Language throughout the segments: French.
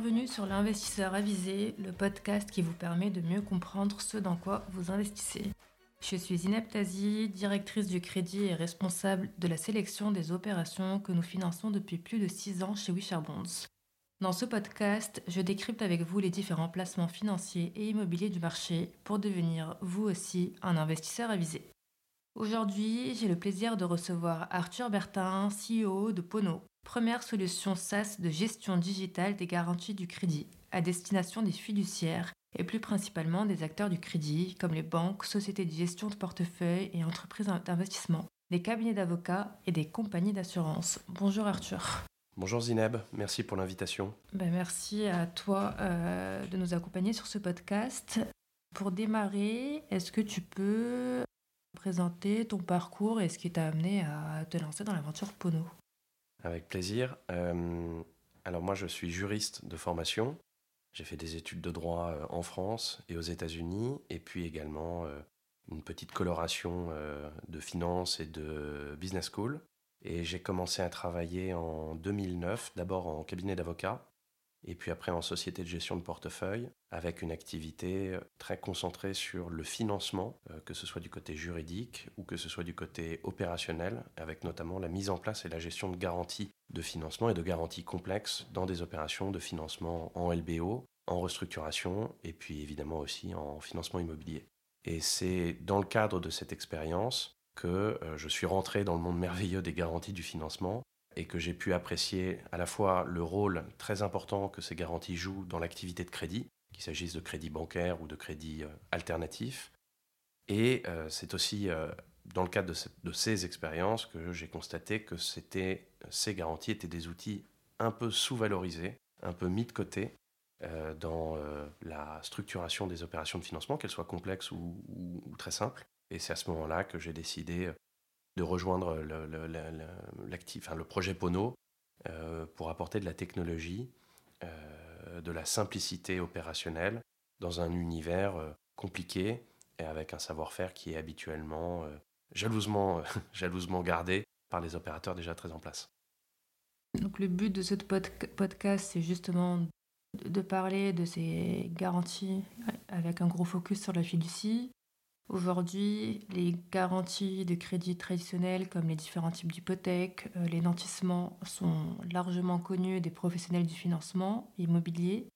Bienvenue sur l'investisseur avisé, le podcast qui vous permet de mieux comprendre ce dans quoi vous investissez. Je suis Tazi, directrice du crédit et responsable de la sélection des opérations que nous finançons depuis plus de 6 ans chez Wisher Bonds. Dans ce podcast, je décrypte avec vous les différents placements financiers et immobiliers du marché pour devenir vous aussi un investisseur avisé. Aujourd'hui, j'ai le plaisir de recevoir Arthur Bertin, CEO de Pono, première solution SaaS de gestion digitale des garanties du crédit à destination des fiduciaires et plus principalement des acteurs du crédit comme les banques, sociétés de gestion de portefeuille et entreprises d'investissement, des cabinets d'avocats et des compagnies d'assurance. Bonjour Arthur. Bonjour Zineb, merci pour l'invitation. Ben merci à toi euh, de nous accompagner sur ce podcast. Pour démarrer, est-ce que tu peux présenter ton parcours et ce qui t'a amené à te lancer dans l'aventure Pono? Avec plaisir. Euh, alors moi je suis juriste de formation. J'ai fait des études de droit euh, en France et aux États-Unis et puis également euh, une petite coloration de finance et de business school. Et j'ai commencé à travailler en 2009, d'abord en cabinet d'avocat et puis après en société de gestion de portefeuille, avec une activité euh, très concentrée sur le financement, euh, que ce soit du côté juridique ou que ce soit du côté opérationnel, avec notamment la mise en place et la gestion de garanties de financement et de garanties complexes dans des opérations de financement en LBO, en restructuration et puis évidemment aussi en financement immobilier. Et c'est dans le cadre de cette expérience que euh, je suis rentré dans le monde merveilleux des garanties du financement et que j'ai pu apprécier à la fois le rôle très important que ces garanties jouent dans l'activité de crédit, qu'il s'agisse de crédit bancaire ou de crédit euh, alternatif. Et euh, c'est aussi euh, dans le cadre de, ces expériences que j'ai constaté que ces garanties étaient des outils un peu sous-valorisés, un peu mis de côté dans la structuration des opérations de financement, qu'elles soient complexes ou très simples. Et c'est à ce moment-là que j'ai décidé de rejoindre le, projet Pono euh, pour apporter de la technologie, euh, de la simplicité opérationnelle dans un univers euh, compliqué et avec un savoir-faire qui est habituellement jalousement, jalousement gardé par les opérateurs déjà très en place. Donc le but de ce podcast, c'est justement de parler de ces garanties avec un gros focus sur la fiducie, Aujourd'hui, les garanties de crédit traditionnelles comme les différents types d'hypothèques, euh, les nantissements sont largement connus des professionnels du financement immobilier.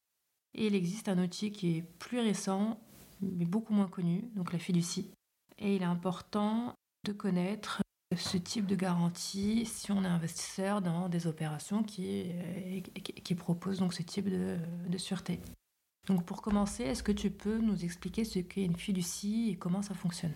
Et il existe un outil qui est plus récent, mais beaucoup moins connu, donc la fiducie. Et il est important de connaître ce type de garantie si on est investisseur dans des opérations qui, euh, proposent donc ce type de sûreté. Donc pour commencer, est-ce que tu peux nous expliquer ce qu'est une fiducie et comment ça fonctionne?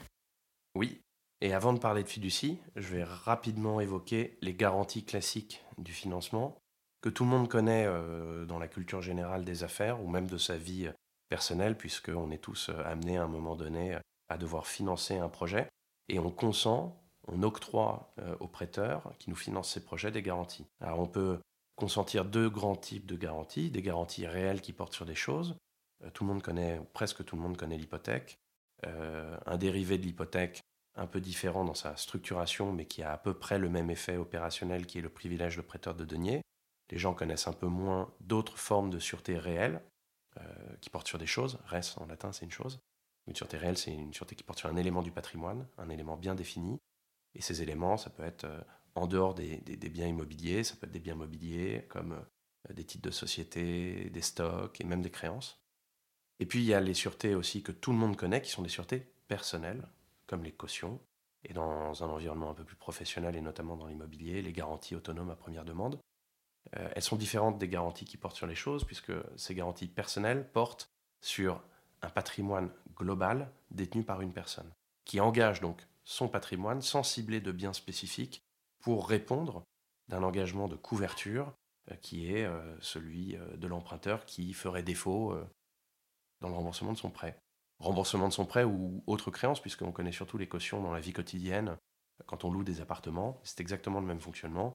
Oui, et avant de parler de fiducie, je vais rapidement évoquer les garanties classiques du financement que tout le monde connaît euh, dans la culture générale des affaires ou même de sa vie personnelle, puisqu'on est tous euh, amenés à un moment donné à devoir financer un projet, et on consent, on octroie euh, aux prêteurs qui nous financent ces projets des garanties. Alors on peut consentir deux grands types de garanties, des garanties réelles qui portent sur des choses. Euh, tout le monde connaît, presque tout le monde connaît l'hypothèque. Euh, un dérivé de l'hypothèque un peu différent dans sa structuration, mais qui a à peu près le même effet opérationnel qui est le privilège de prêteur de deniers. Les gens connaissent un peu moins d'autres formes de sûreté réelle euh, qui portent sur des choses. Res en latin, c'est une chose. Une sûreté réelle, c'est une sûreté qui porte sur un élément du patrimoine, un élément bien défini. Et ces éléments, ça peut être en dehors des, biens immobiliers. Ça peut être des biens immobiliers comme des titres de société, des stocks et même des créances. Et puis il y a les sûretés aussi que tout le monde connaît, qui sont des sûretés personnelles, comme les cautions, et dans un environnement un peu plus professionnel et notamment dans l'immobilier, les garanties autonomes à première demande. Euh, elles sont différentes des garanties qui portent sur les choses, puisque ces garanties personnelles portent sur un patrimoine global détenu par une personne, qui engage donc son patrimoine sans cibler de biens spécifiques pour répondre d'un engagement de couverture euh, qui est euh, celui de l'emprunteur qui ferait défaut dans le remboursement de son prêt. Remboursement de son prêt ou autre créance, puisqu'on connaît surtout les cautions dans la vie quotidienne quand on loue des appartements. C'est exactement le même fonctionnement.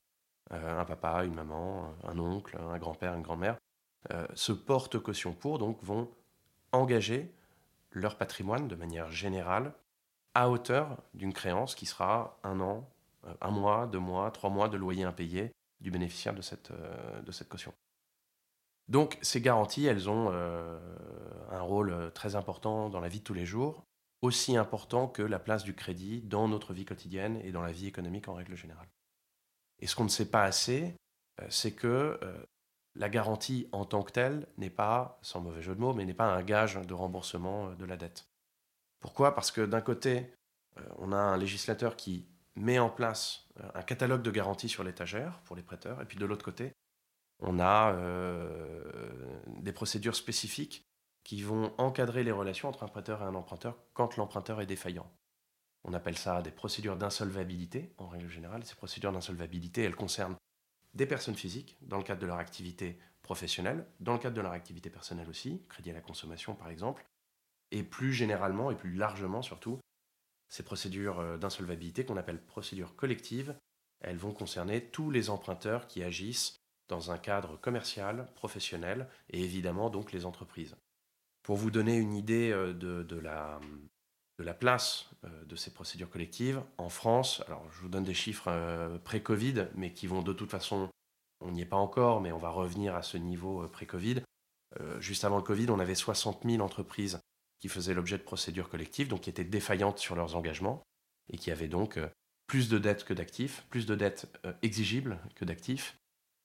un papa, une maman, un oncle, un grand-père, une grand-mère se portent caution pour, donc vont engager leur patrimoine de manière générale à hauteur d'une créance qui sera un an, euh, un mois, deux mois, trois mois de loyer impayé du bénéficiaire de cette, euh, de cette caution. Donc ces garanties, elles ont euh, un rôle euh, très important dans la vie de tous les jours, aussi important que la place du crédit dans notre vie quotidienne et dans la vie économique en règle générale. Et ce qu'on ne sait pas assez, euh, c'est que la garantie en tant que telle n'est pas, sans mauvais jeu de mots, mais n'est pas un gage de remboursement de la dette. Pourquoi? Parce que d'un côté, on a un législateur qui met en place un catalogue de garanties sur l'étagère pour les prêteurs, et puis de l'autre côté, on a euh, des procédures spécifiques qui vont encadrer les relations entre un prêteur et un emprunteur quand l'emprunteur est défaillant. On appelle ça des procédures d'insolvabilité, en règle générale. Ces procédures d'insolvabilité, elles concernent des personnes physiques, dans le cadre de leur activité professionnelle, dans le cadre de leur activité personnelle aussi, crédit à la consommation par exemple, et plus généralement et plus largement surtout, ces procédures euh, d'insolvabilité qu'on appelle procédures collectives, elles vont concerner tous les emprunteurs qui agissent dans un cadre commercial, professionnel et évidemment donc les entreprises. Pour vous donner une idée euh, de, la, la, place euh, de ces procédures collectives, en France, alors je vous donne des chiffres euh, pré-Covid, mais qui vont de toute façon, on n'y est pas encore, mais on va revenir à ce niveau pré-Covid. Juste avant le Covid, on avait 60 000 entreprises qui faisaient l'objet de procédures collectives, donc qui étaient défaillantes sur leurs engagements et qui avaient donc plus de dettes que d'actifs, plus de dettes exigibles que d'actifs,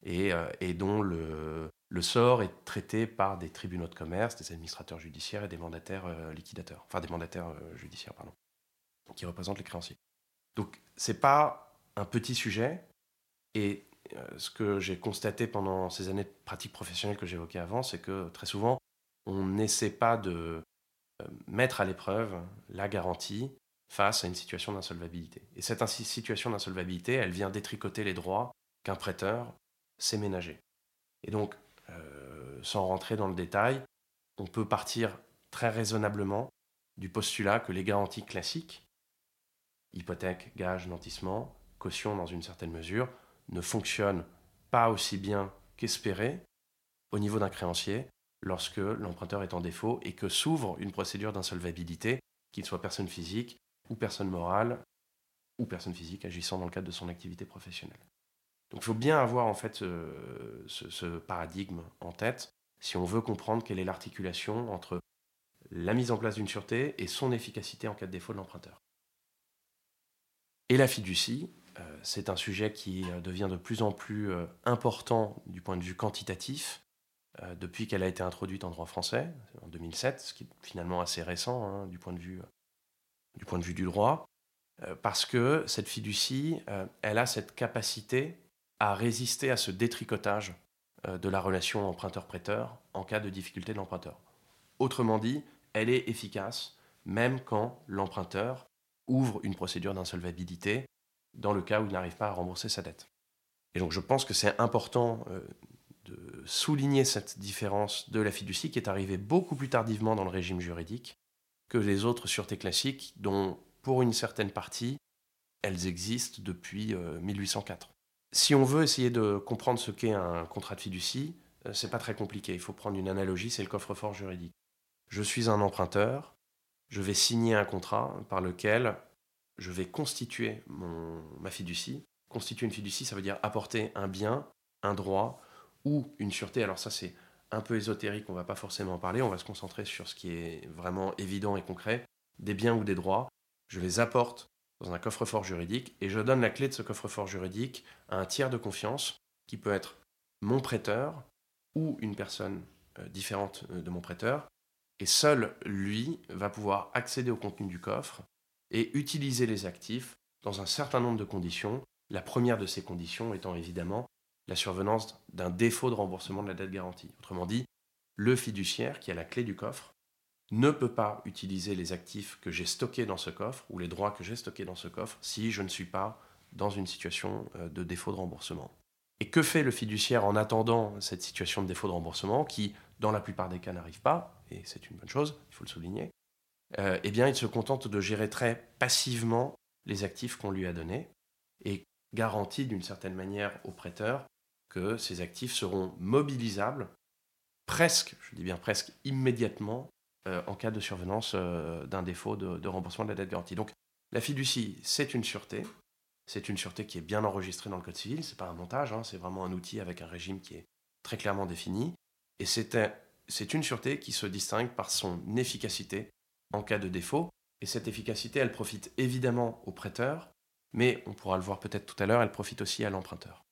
euh, et, dont le, sort est traité par des tribunaux de commerce, des administrateurs judiciaires et des mandataires euh, liquidateurs, enfin des mandataires euh, judiciaires, pardon, qui représentent les créanciers. Donc c'est pas un petit sujet, et ce que j'ai constaté pendant ces années de pratique professionnelle que j'évoquais avant, c'est que très souvent, on n'essaie pas de mettre à l'épreuve la garantie face à une situation d'insolvabilité. Et cette situation d'insolvabilité, elle vient détricoter les droits qu'un prêteur c'est ménager. Et donc, euh, sans rentrer dans le détail, on peut partir très raisonnablement du postulat que les garanties classiques, hypothèque, gage, nantissement, caution dans une certaine mesure, ne fonctionnent pas aussi bien qu'espéré au niveau d'un créancier lorsque l'emprunteur est en défaut et que s'ouvre une procédure d'insolvabilité, qu'il soit personne physique ou personne morale ou personne physique agissant dans le cadre de son activité professionnelle. Donc il faut bien avoir en fait ce, paradigme en tête si on veut comprendre quelle est l'articulation entre la mise en place d'une sûreté et son efficacité en cas de défaut de l'emprunteur. Et la fiducie, euh, c'est un sujet qui euh, devient de plus en plus euh, important du point de vue quantitatif depuis qu'elle a été introduite en droit français en 2007, ce qui est finalement assez récent hein, du point de vue du droit, parce que cette fiducie, elle a cette capacité à résister à ce détricotage euh, de la relation emprunteur-prêteur en cas de difficulté de l'emprunteur. Autrement dit, elle est efficace même quand l'emprunteur ouvre une procédure d'insolvabilité dans le cas où il n'arrive pas à rembourser sa dette. Et donc je pense que c'est important euh, de souligner cette différence de la fiducie qui est arrivée beaucoup plus tardivement dans le régime juridique que les autres sûretés classiques dont pour une certaine partie elles existent depuis 1804. Si on veut essayer de comprendre ce qu'est un contrat de fiducie, euh, c'est pas très compliqué. Il faut prendre une analogie, c'est le coffre-fort juridique. Je suis un emprunteur, je vais signer un contrat par lequel je vais constituer ma fiducie. Constituer une fiducie, ça veut dire apporter un bien, un droit ou une sûreté. Alors ça, c'est un peu ésotérique, on va pas forcément en parler. On va se concentrer sur ce qui est vraiment évident et concret. Des biens ou des droits. Je les apporte dans un coffre-fort juridique et je donne la clé de ce coffre-fort juridique à un tiers de confiance qui peut être mon prêteur ou une personne euh, différente euh, de mon prêteur. Et seul lui va pouvoir accéder au contenu du coffre et utiliser les actifs dans un certain nombre de conditions. La première de ces conditions étant évidemment la survenance d'un défaut de remboursement de la dette garantie. Autrement dit, le fiduciaire qui a la clé du coffre ne peut pas utiliser les actifs que j'ai stockés dans ce coffre ou les droits que j'ai stockés dans ce coffre si je ne suis pas dans une situation euh, de défaut de remboursement. Et que fait le fiduciaire en attendant cette situation de défaut de remboursement qui, dans la plupart des cas, n'arrive pas, et c'est une bonne chose, il faut le souligner, euh, eh bien, il se contente de gérer très passivement les actifs qu'on lui a donnés et garantit d'une certaine manière au prêteur que ces actifs seront mobilisables presque, je dis bien presque immédiatement en cas de survenance euh, d'un défaut de, remboursement de la dette garantie. Donc la fiducie, c'est une sûreté. C'est une sûreté qui est bien enregistrée dans le Code civil. Ce n'est pas un montage, hein, c'est vraiment un outil avec un régime qui est très clairement défini. Et c'est une sûreté qui se distingue par son efficacité en cas de défaut. Et cette efficacité, elle profite évidemment au prêteur, mais on pourra le voir peut-être tout à l'heure, elle profite aussi à l'emprunteur.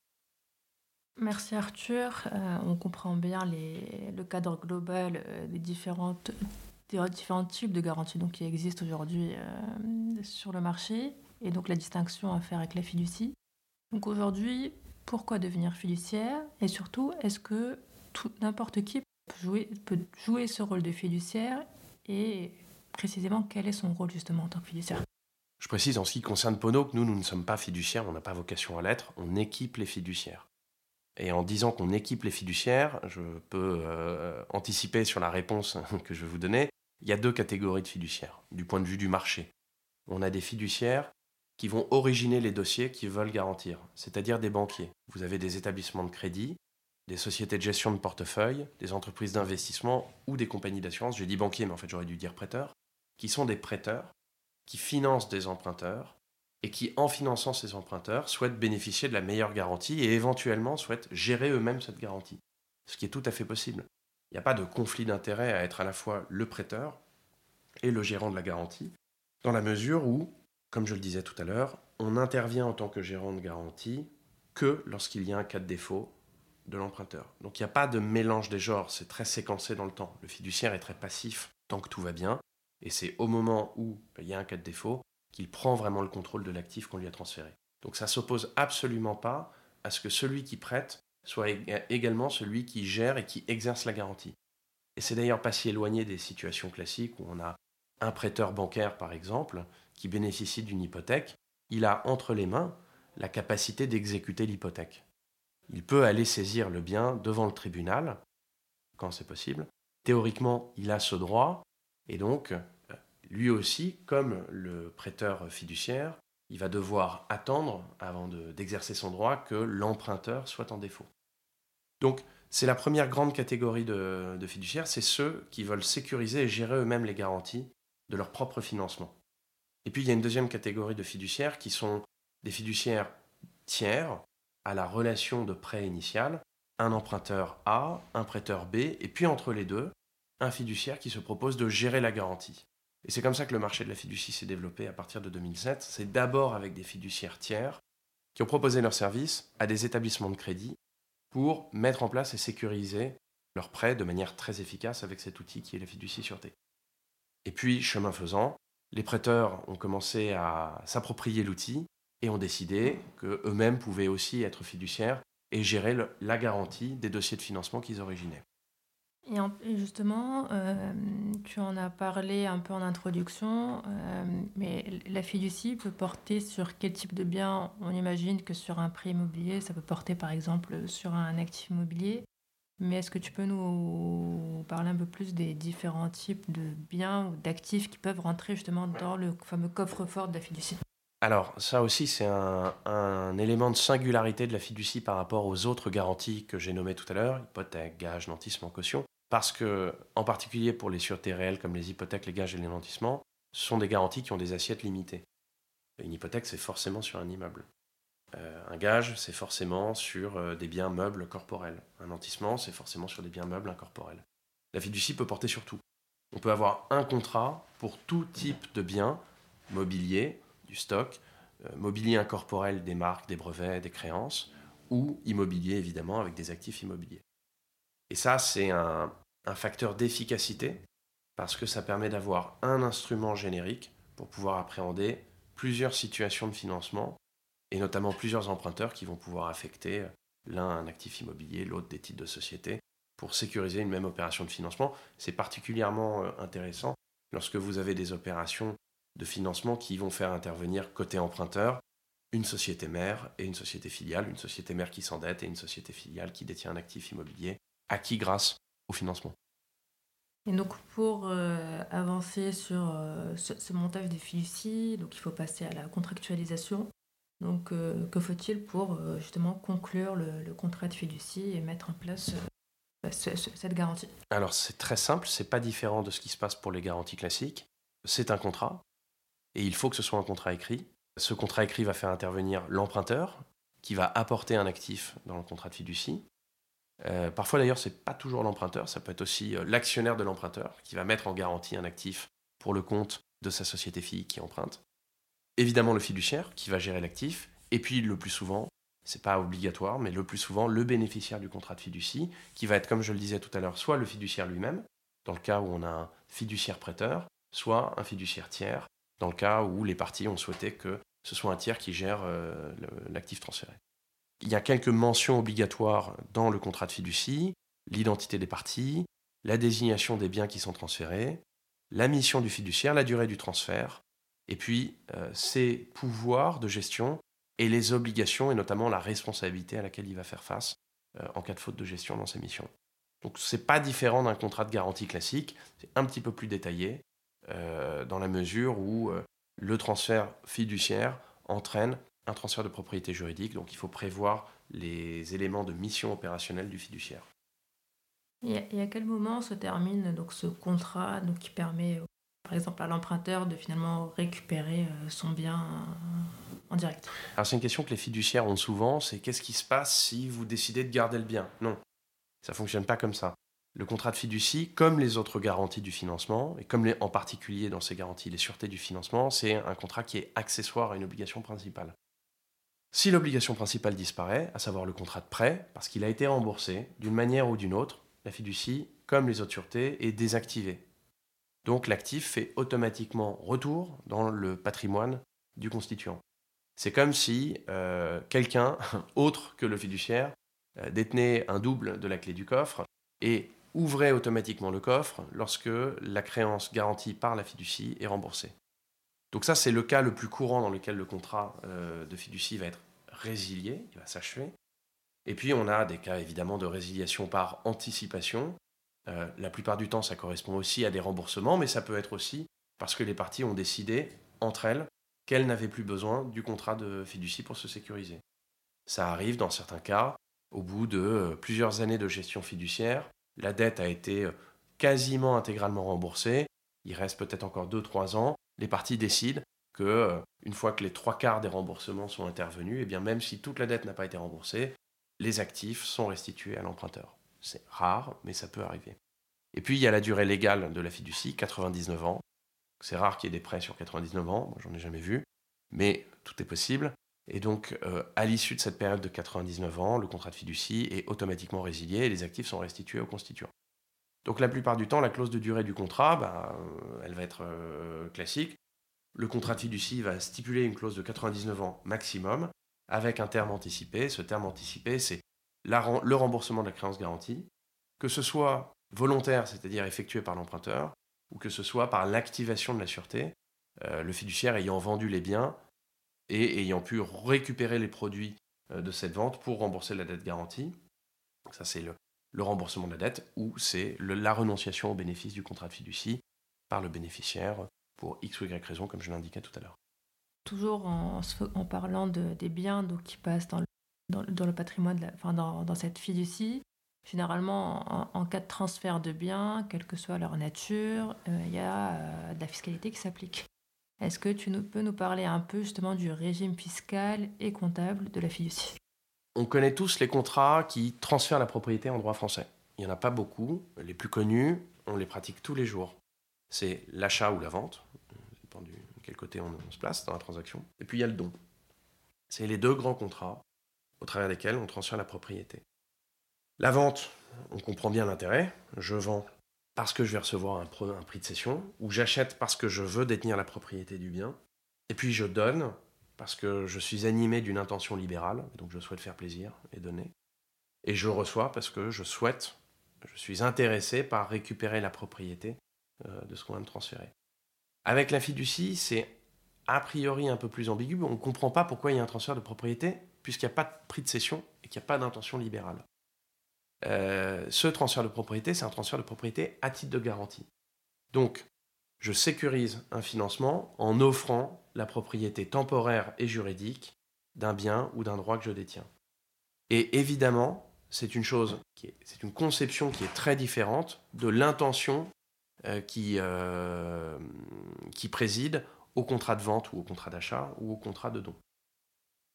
Merci Arthur. Euh, on comprend bien le cadre global euh, des, différents types de garanties donc, qui existent aujourd'hui euh, sur le marché et donc la distinction à faire avec la fiducie. Donc aujourd'hui, pourquoi devenir fiduciaire? Et surtout, est-ce que n'importe qui peut jouer, peut jouer ce rôle de fiduciaire? Et précisément quel est son rôle justement en tant que fiduciaire? Je précise en ce qui concerne Pono que nous, nous ne sommes pas fiduciaires, on n'a pas vocation à l'être, on équipe les fiduciaires. Et en disant qu'on équipe les fiduciaires, je peux euh, anticiper sur la réponse que je vais vous donner. Il y a deux catégories de fiduciaires, du point de vue du marché. On a des fiduciaires qui vont originer les dossiers qu'ils veulent garantir, c'est-à-dire des banquiers. Vous avez des établissements de crédit, des sociétés de gestion de portefeuille, des entreprises d'investissement ou des compagnies d'assurance, j'ai dit banquiers mais en fait j'aurais dû dire prêteurs, qui sont des prêteurs, qui financent des emprunteurs et qui, en finançant ces emprunteurs, souhaitent bénéficier de la meilleure garantie et éventuellement souhaitent gérer eux-mêmes cette garantie. Ce qui est tout à fait possible. Il n'y a pas de conflit d'intérêt à être à la fois le prêteur et le gérant de la garantie, dans la mesure où, comme je le disais tout à l'heure, on intervient en tant que gérant de garantie que lorsqu'il y a un cas de défaut de l'emprunteur. Donc il n'y a pas de mélange des genres, c'est très séquencé dans le temps. Le fiduciaire est très passif tant que tout va bien, et c'est au moment où il y a un cas de défaut qu'il prend vraiment le contrôle de l'actif qu'on lui a transféré. Donc ça s'oppose absolument pas à ce que celui qui prête soit également celui qui gère et qui exerce la garantie. Et c'est d'ailleurs pas si éloigné des situations classiques où on a un prêteur bancaire, par exemple, qui bénéficie d'une hypothèque, il a entre les mains la capacité d'exécuter l'hypothèque. Il peut aller saisir le bien devant le tribunal, quand c'est possible. Théoriquement, il a ce droit, et donc lui aussi, comme le prêteur fiduciaire, il va devoir attendre, avant d'exercer son droit, que l'emprunteur soit en défaut. Donc, c'est la première grande catégorie de, fiduciaires, c'est ceux qui veulent sécuriser et gérer eux-mêmes les garanties de leur propre financement. Et puis, il y a une deuxième catégorie de fiduciaires qui sont des fiduciaires tiers à la relation de prêt initial, un emprunteur A, un prêteur B, et puis entre les deux, un fiduciaire qui se propose de gérer la garantie. Et c'est comme ça que le marché de la fiducie s'est développé à partir de 2007. C'est d'abord avec des fiduciaires tiers qui ont proposé leurs services à des établissements de crédit pour mettre en place et sécuriser leurs prêts de manière très efficace avec cet outil qui est la fiducie sûreté. Et puis, chemin faisant, les prêteurs ont commencé à s'approprier l'outil et ont décidé qu'eux-mêmes pouvaient aussi être fiduciaires et gérer la garantie des dossiers de financement qu'ils originaient. Et, justement, euh, tu en as parlé un peu en introduction, euh, mais la fiducie peut porter sur quel type de bien? On imagine que sur un prêt immobilier, ça peut porter par exemple sur un actif immobilier. Mais est-ce que tu peux nous parler un peu plus des différents types de biens ou d'actifs qui peuvent rentrer justement dans le fameux coffre-fort de la fiducie alors, ça aussi, c'est un, un, élément de singularité de la fiducie par rapport aux autres garanties que j'ai nommées tout à l'heure, hypothèque, gage, nantissement, caution parce que, en particulier pour les sûretés réelles comme les hypothèques, les gages et les nantissements, ce sont des garanties qui ont des assiettes limitées. Une hypothèque, c'est forcément sur un immeuble. Euh, un gage, c'est forcément sur euh, des biens meubles corporels. Un nantissement, c'est forcément sur des biens meubles incorporels. La fiducie peut porter sur tout. On peut avoir un contrat pour tout type de biens, mobilier, du stock, euh, mobilier incorporel des marques, des brevets, des créances, ou immobilier évidemment avec des actifs immobiliers. Et ça, c'est un, un facteur d'efficacité parce que ça permet d'avoir un instrument générique pour pouvoir appréhender plusieurs situations de financement et notamment plusieurs emprunteurs qui vont pouvoir affecter l'un un actif immobilier, l'autre des titres de société pour sécuriser une même opération de financement. C'est particulièrement euh, intéressant lorsque vous avez des opérations de financement qui vont faire intervenir côté emprunteur une société mère et une société filiale, une société mère qui s'endette et une société filiale qui détient un actif immobilier acquis grâce au financement. Et donc pour euh, avancer sur euh, ce, montage des fiducies, donc il faut passer à la contractualisation. Donc euh, que faut-il pour justement conclure le, contrat de fiducie et mettre en place bah, cette garantie? Alors c'est très simple, c'est pas différent de ce qui se passe pour les garanties classiques. C'est un contrat et il faut que ce soit un contrat écrit. Ce contrat écrit va faire intervenir l'emprunteur qui va apporter un actif dans le contrat de fiducie Euh, parfois d'ailleurs, ce n'est pas toujours l'emprunteur, ça peut être aussi euh, l'actionnaire de l'emprunteur qui va mettre en garantie un actif pour le compte de sa société fille qui emprunte. Évidemment le fiduciaire qui va gérer l'actif, et puis le plus souvent, c'est pas obligatoire, mais le plus souvent le bénéficiaire du contrat de fiducie, qui va être, comme je le disais tout à l'heure, soit le fiduciaire lui-même, dans le cas où on a un fiduciaire prêteur, soit un fiduciaire tiers, dans le cas où les parties ont souhaité que ce soit un tiers qui gère euh, l'actif transféré. Il y a quelques mentions obligatoires dans le contrat de fiducie, l'identité des parties, la désignation des biens qui sont transférés, la mission du fiduciaire, la durée du transfert, et puis euh, ses pouvoirs de gestion et les obligations, et notamment la responsabilité à laquelle il va faire face euh, en cas de faute de gestion dans ses missions. Donc ce n'est pas différent d'un contrat de garantie classique, c'est un petit peu plus détaillé, euh, dans la mesure où le transfert fiduciaire entraîne un transfert de propriété juridique, donc il faut prévoir les éléments de mission opérationnelle du fiduciaire. Et à quel moment se termine donc ce contrat donc, qui permet, par exemple, à l'emprunteur de finalement récupérer euh, son bien euh, en direct? Alors c'est une question que les fiduciaires ont souvent, c'est qu'est-ce qui se passe si vous décidez de garder le bien? Non, ça ne fonctionne pas comme ça. Le contrat de fiducie, comme les autres garanties du financement, et comme les, en particulier dans ces garanties les sûretés du financement, c'est un contrat qui est accessoire à une obligation principale. Si l'obligation principale disparaît, à savoir le contrat de prêt, parce qu'il a été remboursé d'une manière ou d'une autre, la fiducie, comme les autres sûretés, est désactivée. Donc l'actif fait automatiquement retour dans le patrimoine du constituant. C'est comme si euh, quelqu'un autre que le fiduciaire euh, détenait un double de la clé du coffre et ouvrait automatiquement le coffre lorsque la créance garantie par la fiducie est remboursée. Donc ça, c'est le cas le plus courant dans lequel le contrat euh, de fiducie va être résilié, il va s'achever. Et puis on a des cas évidemment de résiliation par anticipation. Euh, la plupart du temps, ça correspond aussi à des remboursements, mais ça peut être aussi parce que les parties ont décidé, entre elles, qu'elles n'avaient plus besoin du contrat de fiducie pour se sécuriser. Ça arrive dans certains cas, au bout de euh, plusieurs années de gestion fiduciaire, la dette a été quasiment intégralement remboursée, il reste peut-être encore 2-3 ans, les parties décident que, une fois que les trois quarts des remboursements sont intervenus, et eh bien même si toute la dette n'a pas été remboursée, les actifs sont restitués à l'emprunteur. C'est rare, mais ça peut arriver. Et puis il y a la durée légale de la fiducie, 99 ans. C'est rare qu'il y ait des prêts sur 99 ans, moi j'en ai jamais vu, mais tout est possible. Et donc, euh, à l'issue de cette période de 99 ans, le contrat de fiducie est automatiquement résilié et les actifs sont restitués au constituant. Donc, la plupart du temps, la clause de durée du contrat, bah, euh, elle va être euh, classique. Le contrat de fiducie va stipuler une clause de 99 ans maximum avec un terme anticipé. Ce terme anticipé, c'est le remboursement de la créance garantie, que ce soit volontaire, c'est-à-dire effectué par l'emprunteur, ou que ce soit par l'activation de la sûreté, euh, le fiduciaire ayant vendu les biens et ayant pu récupérer les produits de cette vente pour rembourser la dette garantie. ça, c'est le, remboursement de la dette, ou c'est la renonciation au bénéfice du contrat de fiducie par le bénéficiaire pour X ou Y raison, comme je l'indiquais tout à l'heure. Toujours en, parlant des biens donc, qui passent dans le, le patrimoine, enfin, dans, cette fiducie, généralement, en, cas de transfert de biens, quelle que soit leur nature, euh, il y a euh, de la fiscalité qui s'applique. Est-ce que tu peux nous parler un peu justement du régime fiscal et comptable de la fiducie? On connaît tous les contrats qui transfèrent la propriété en droit français. Il n'y en a pas beaucoup. Les plus connus, on les pratique tous les jours. C'est l'achat ou la vente, quel côté on, se place dans la transaction. Et puis il y a le don. C'est les deux grands contrats au travers desquels on transfère la propriété. La vente, on comprend bien l'intérêt. Je vends parce que je vais recevoir un, prix de cession, ou j'achète parce que je veux détenir la propriété du bien. Et puis je donne parce que je suis animé d'une intention libérale, donc je souhaite faire plaisir et donner. Et je reçois parce que je souhaite, je suis intéressé par récupérer la propriété euh, de ce qu'on va me transférer. Avec la fiducie, c'est a priori un peu plus ambigu. On ne comprend pas pourquoi il y a un transfert de propriété, puisqu'il n'y a pas de prix de cession et qu'il n'y a pas d'intention libérale. Euh, ce transfert de propriété, c'est un transfert de propriété à titre de garantie. Donc, je sécurise un financement en offrant la propriété temporaire et juridique d'un bien ou d'un droit que je détiens. Et évidemment, c'est une chose, c'est une conception qui est très différente de l'intention euh, qui, euh, qui préside au contrat de vente ou au contrat d'achat ou au contrat de don.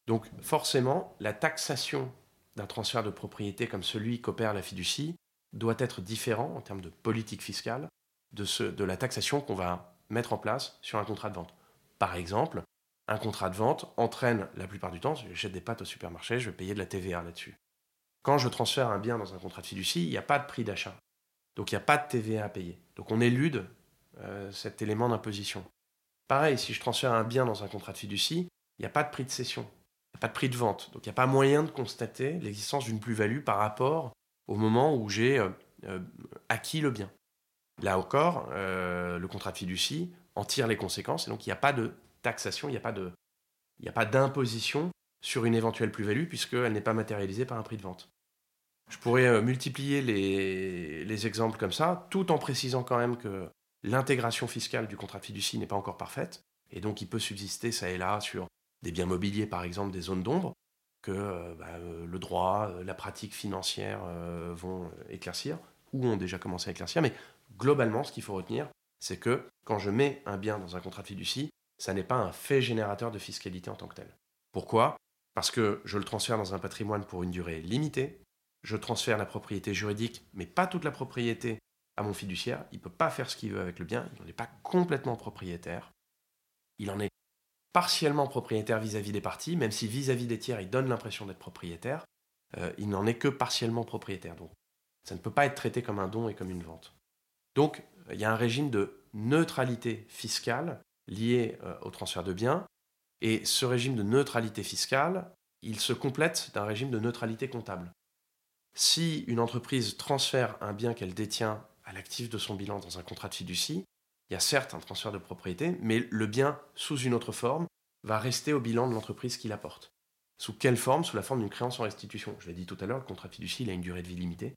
Donc forcément, la taxation d'un transfert de propriété comme celui qu'opère la fiducie doit être différent en termes de politique fiscale de, ce, de la taxation qu'on va mettre en place sur un contrat de vente. Par exemple, un contrat de vente entraîne la plupart du temps, si j'achète des pâtes au supermarché, je vais payer de la TVA là-dessus. Quand je transfère un bien dans un contrat de fiducie, il n'y a pas de prix d'achat. Donc il n'y a pas de TVA à payer. Donc on élude euh, cet élément d'imposition. Pareil, si je transfère un bien dans un contrat de fiducie, il n'y a pas de prix de cession, il n'y a pas de prix de vente. Donc il n'y a pas moyen de constater l'existence d'une plus-value par rapport au moment où j'ai euh, euh, acquis le bien. Là encore, le contrat de fiducie en tire les conséquences et donc il n'y a pas de taxation, il n'y a pas d'imposition sur une éventuelle plus-value puisqu'elle n'est pas matérialisée par un prix de vente. Je pourrais euh, multiplier les, les, exemples comme ça, tout en précisant quand même que l'intégration fiscale du contrat de fiducie n'est pas encore parfaite, et donc il peut subsister ça et là sur des biens mobiliers, par exemple des zones d'ombre, que euh, bah, euh, le droit, la pratique financière vont éclaircir, ou ont déjà commencé à éclaircir, mais globalement, ce qu'il faut retenir, c'est que quand je mets un bien dans un contrat de fiducie, ça n'est pas un fait générateur de fiscalité en tant que tel. Pourquoi? Parce que je le transfère dans un patrimoine pour une durée limitée, je transfère la propriété juridique, mais pas toute la propriété à mon fiduciaire. Il ne peut pas faire ce qu'il veut avec le bien, il n'en est pas complètement propriétaire. Il en est partiellement propriétaire vis-à-vis des parties, même si vis-à-vis des tiers, il donne l'impression d'être propriétaire, euh, il n'en est que partiellement propriétaire. Donc, ça ne peut pas être traité comme un don et comme une vente. Donc, il y a un régime de neutralité fiscale lié euh, au transfert de biens. Et ce régime de neutralité fiscale, il se complète d'un régime de neutralité comptable. Si une entreprise transfère un bien qu'elle détient à l'actif de son bilan dans un contrat de fiducie, il y a certes un transfert de propriété, mais le bien, sous une autre forme, va rester au bilan de l'entreprise qui l'apporte. Sous quelle forme? Sous la forme d'une créance en restitution. Je l'ai dit tout à l'heure, le contrat de fiducie il a une durée de vie limitée.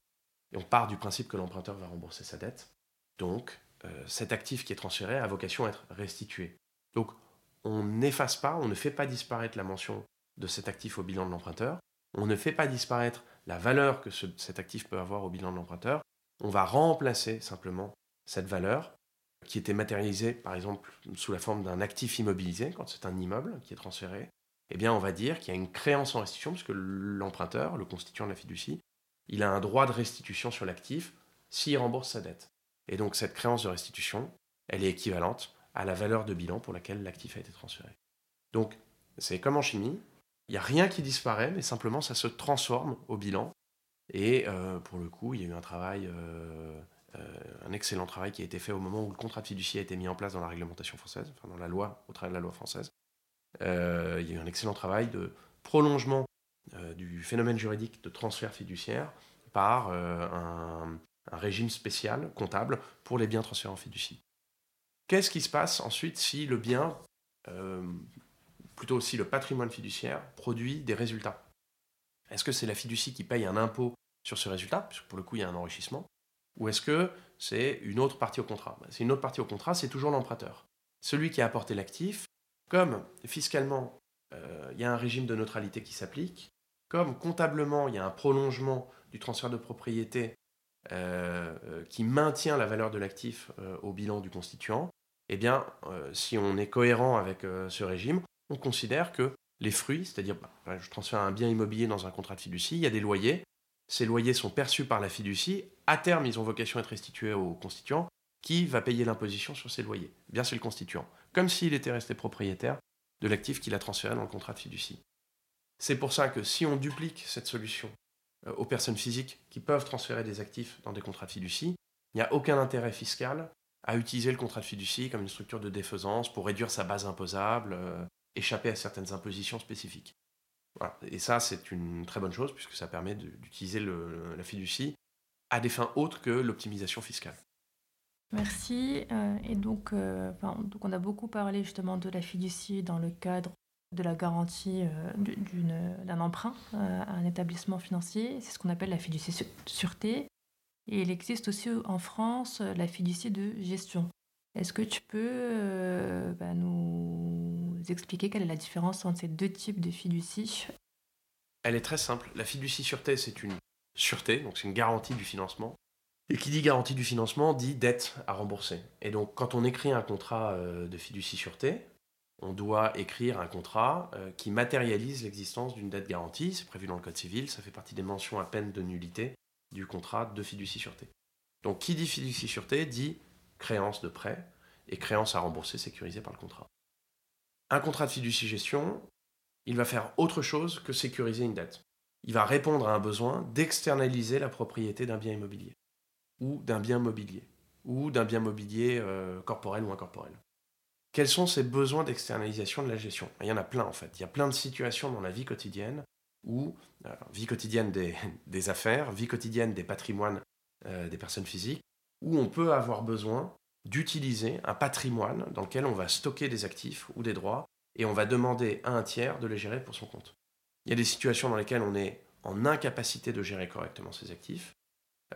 Et on part du principe que l'emprunteur va rembourser sa dette. Donc, euh, cet actif qui est transféré a vocation à être restitué. Donc on n'efface pas, on ne fait pas disparaître la mention de cet actif au bilan de l'emprunteur, on ne fait pas disparaître la valeur que cet actif peut avoir au bilan de l'emprunteur, on va remplacer simplement cette valeur qui était matérialisée par exemple sous la forme d'un actif immobilisé, quand c'est un immeuble qui est transféré, eh bien on va dire qu'il y a une créance en restitution, puisque l'emprunteur, le constituant de la fiducie, il a un droit de restitution sur l'actif s'il rembourse sa dette. Et donc cette créance de restitution, elle est équivalente à la valeur de bilan pour laquelle l'actif a été transféré. Donc c'est comme en chimie, il n'y a rien qui disparaît, mais simplement ça se transforme au bilan. Et euh, pour le coup, il y a eu un travail, euh, euh, un excellent travail qui a été fait au moment où le contrat de fiducie a été mis en place dans la réglementation française, enfin dans la loi, au travers de la loi française. il y a eu un excellent travail de prolongement du phénomène juridique de transfert fiduciaire par un, un régime spécial comptable pour les biens transférés en fiducie. Qu'est-ce qui se passe ensuite si le bien, euh, plutôt si le patrimoine fiduciaire, produit des résultats? Est-ce que c'est la fiducie qui paye un impôt sur ce résultat, puisque pour le coup il y a un enrichissement, ou est-ce que c'est une autre partie au contrat? Ben, C'est une autre partie au contrat, c'est toujours l'emprunteur. Celui qui a apporté l'actif, comme fiscalement euh, il y a un régime de neutralité qui s'applique, comme comptablement il y a un prolongement du transfert de propriété qui maintient la valeur de l'actif euh, au bilan du constituant, eh bien, si on est cohérent avec ce régime, on considère que les fruits, c'est-à-dire bah, je transfère un bien immobilier dans un contrat de fiducie, il y a des loyers, ces loyers sont perçus par la fiducie, à terme ils ont vocation à être restitués au constituant, qui va payer l'imposition sur ces loyers? Eh Bien c'est le constituant, comme s'il était resté propriétaire de l'actif qu'il a transféré dans le contrat de fiducie. C'est pour ça que si on duplique cette solution euh, aux personnes physiques qui peuvent transférer des actifs dans des contrats de fiducie. Il n'y a aucun intérêt fiscal à utiliser le contrat de fiducie comme une structure de défaisance pour réduire sa base imposable, euh, échapper à certaines impositions spécifiques. Et ça, c'est une très bonne chose puisque ça permet d'utiliser la fiducie à des fins autres que l'optimisation fiscale. Merci. Euh, et donc, on a beaucoup parlé justement de la fiducie dans le cadre de la garantie euh, d'un emprunt euh, à un établissement financier. C'est ce qu'on appelle la fiducie sûreté. Et il existe aussi en France euh, la fiducie de gestion. Est-ce que tu peux bah, nous expliquer quelle est la différence entre ces deux types de fiducie? Elle est très simple. La fiducie sûreté, c'est une sûreté, donc c'est une garantie du financement. Et qui dit garantie du financement dit dette à rembourser. Et donc quand on écrit un contrat de fiducie sûreté, on doit écrire un contrat euh, qui matérialise l'existence d'une dette garantie. C'est prévu dans le Code civil, ça fait partie des mentions à peine de nullité du contrat de fiducie-sûreté. Donc qui dit fiducie-sûreté dit créance de prêt et créance à rembourser sécurisée par le contrat. Un contrat de fiducie-gestion, il va faire autre chose que sécuriser une dette. Il va répondre à un besoin d'externaliser la propriété d'un bien immobilier ou d'un bien mobilier ou d'un bien mobilier euh, corporel ou incorporel. Quels sont ces besoins d'externalisation de la gestion? Il y en a plein en fait. Il y a plein de situations dans la vie quotidienne vie quotidienne des, affaires, vie quotidienne des patrimoines euh, des personnes physiques, où on peut avoir besoin d'utiliser un patrimoine dans lequel on va stocker des actifs ou des droits et on va demander à un tiers de les gérer pour son compte. Il y a des situations dans lesquelles on est en incapacité de gérer correctement ses actifs,